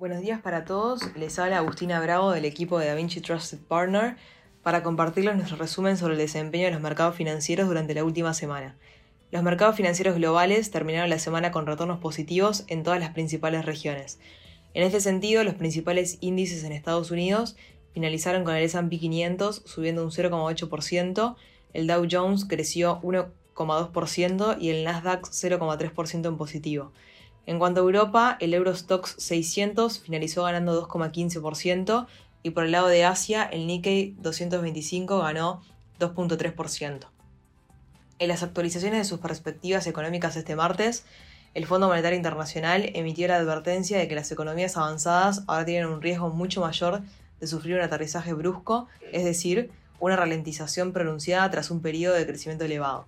Buenos días para todos, les habla Agustina Bravo del equipo de DaVinci Trusted Partner para compartirles nuestro resumen sobre el desempeño de los mercados financieros durante la última semana. Los mercados financieros globales terminaron la semana con retornos positivos en todas las principales regiones. En este sentido, los principales índices en Estados Unidos finalizaron con el S&P 500 subiendo un 0,8%, el Dow Jones creció 1,2% y el Nasdaq 0,3% en positivo. En cuanto a Europa, el Eurostox 600 finalizó ganando 2,15% y por el lado de Asia, el Nikkei 225 ganó 2,3%. En las actualizaciones de sus perspectivas económicas este martes, el Fondo Monetario Internacional emitió la advertencia de que las economías avanzadas ahora tienen un riesgo mucho mayor de sufrir un aterrizaje brusco, es decir, una ralentización pronunciada tras un periodo de crecimiento elevado.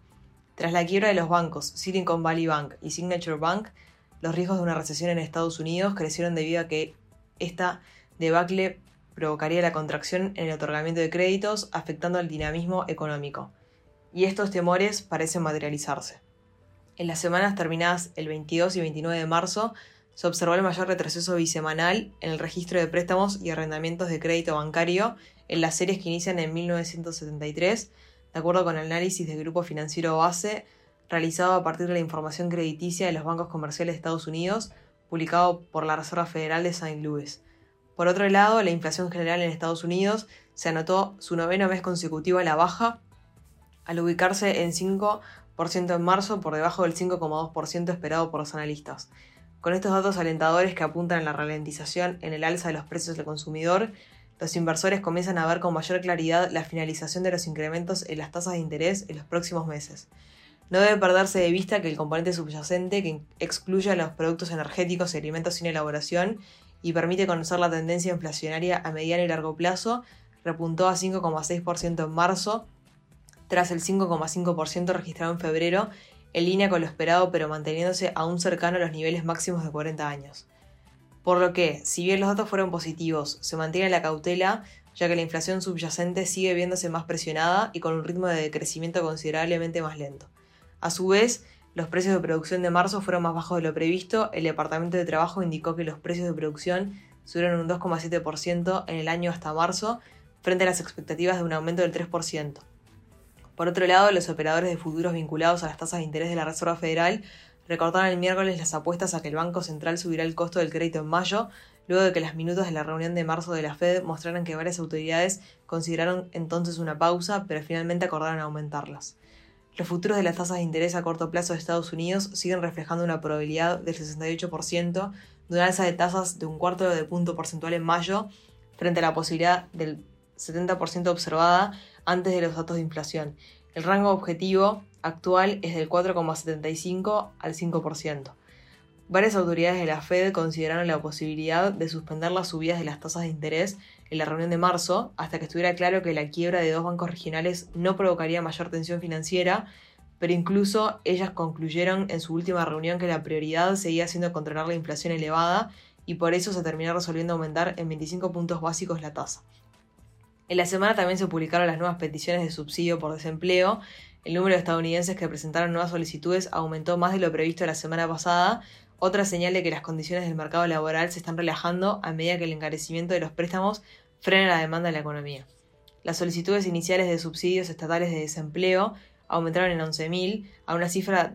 Tras la quiebra de los bancos Silicon Valley Bank y Signature Bank, los riesgos de una recesión en Estados Unidos crecieron debido a que esta debacle provocaría la contracción en el otorgamiento de créditos, afectando al dinamismo económico. Y estos temores parecen materializarse. En las semanas terminadas el 22 y 29 de marzo, se observó el mayor retroceso bisemanal en el registro de préstamos y arrendamientos de crédito bancario en las series que inician en 1973, de acuerdo con el análisis del Grupo Financiero Base realizado a partir de la información crediticia de los bancos comerciales de Estados Unidos, publicado por la Reserva Federal de St. Louis. Por otro lado, la inflación general en Estados Unidos se anotó su noveno mes consecutivo a la baja, al ubicarse en 5% en marzo por debajo del 5,2% esperado por los analistas. Con estos datos alentadores que apuntan a la ralentización en el alza de los precios del consumidor, los inversores comienzan a ver con mayor claridad la finalización de los incrementos en las tasas de interés en los próximos meses. No debe perderse de vista que el componente subyacente, que excluye a los productos energéticos y alimentos sin elaboración y permite conocer la tendencia inflacionaria a mediano y largo plazo, repuntó a 5,6% en marzo, tras el 5,5% registrado en febrero, en línea con lo esperado pero manteniéndose aún cercano a los niveles máximos de 40 años. Por lo que, si bien los datos fueron positivos, se mantiene la cautela ya que la inflación subyacente sigue viéndose más presionada y con un ritmo de decrecimiento considerablemente más lento. A su vez, los precios de producción de marzo fueron más bajos de lo previsto. El Departamento de Trabajo indicó que los precios de producción subieron un 2,7% en el año hasta marzo, frente a las expectativas de un aumento del 3%. Por otro lado, los operadores de futuros vinculados a las tasas de interés de la Reserva Federal recortaron el miércoles las apuestas a que el Banco Central subirá el costo del crédito en mayo, luego de que las minutos de la reunión de marzo de la Fed mostraran que varias autoridades consideraron entonces una pausa, pero finalmente acordaron aumentarlas. Los futuros de las tasas de interés a corto plazo de Estados Unidos siguen reflejando una probabilidad del 68% de una alza de tasas de un cuarto de punto porcentual en mayo, frente a la posibilidad del 70% observada antes de los datos de inflación. El rango objetivo actual es del 4,75 al 5%. Varias autoridades de la Fed consideraron la posibilidad de suspender las subidas de las tasas de interés en la reunión de marzo, hasta que estuviera claro que la quiebra de dos bancos regionales no provocaría mayor tensión financiera, pero incluso ellas concluyeron en su última reunión que la prioridad seguía siendo controlar la inflación elevada y por eso se terminó resolviendo aumentar en 25 puntos básicos la tasa. En la semana también se publicaron las nuevas peticiones de subsidio por desempleo. El número de estadounidenses que presentaron nuevas solicitudes aumentó más de lo previsto la semana pasada, otra señal de que las condiciones del mercado laboral se están relajando a medida que el encarecimiento de los préstamos frena la demanda de la economía. Las solicitudes iniciales de subsidios estatales de desempleo aumentaron en 11.000 a una cifra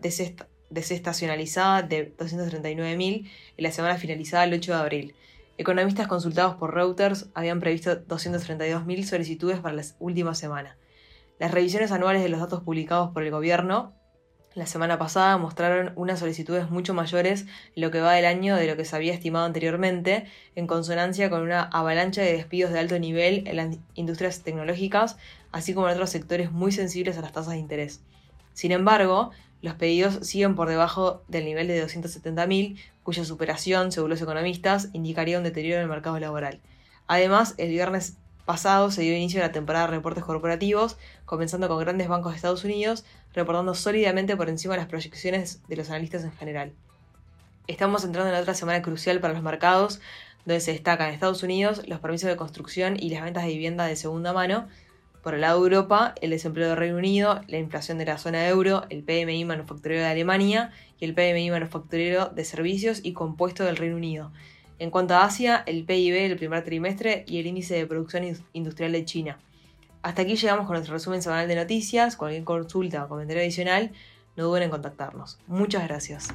desestacionalizada de 239.000 en la semana finalizada el 8 de abril. Economistas consultados por Reuters habían previsto 232.000 solicitudes para la última semana. Las revisiones anuales de los datos publicados por el gobierno la semana pasada mostraron unas solicitudes mucho mayores lo que va del año de lo que se había estimado anteriormente, en consonancia con una avalancha de despidos de alto nivel en las industrias tecnológicas, así como en otros sectores muy sensibles a las tasas de interés. Sin embargo, los pedidos siguen por debajo del nivel de 270.000, cuya superación, según los economistas, indicaría un deterioro en el mercado laboral. Además, el viernes pasado se dio inicio a la temporada de reportes corporativos, comenzando con grandes bancos de Estados Unidos, reportando sólidamente por encima de las proyecciones de los analistas en general. Estamos entrando en otra semana crucial para los mercados, donde se destacan en Estados Unidos los permisos de construcción y las ventas de vivienda de segunda mano, por el lado de Europa, el desempleo del Reino Unido, la inflación de la zona euro, el PMI manufacturero de Alemania y el PMI manufacturero de servicios y compuesto del Reino Unido. En cuanto a Asia, el PIB del primer trimestre y el índice de producción industrial de China. Hasta aquí llegamos con nuestro resumen semanal de noticias. Cualquier consulta o comentario adicional, no duden en contactarnos. Muchas gracias.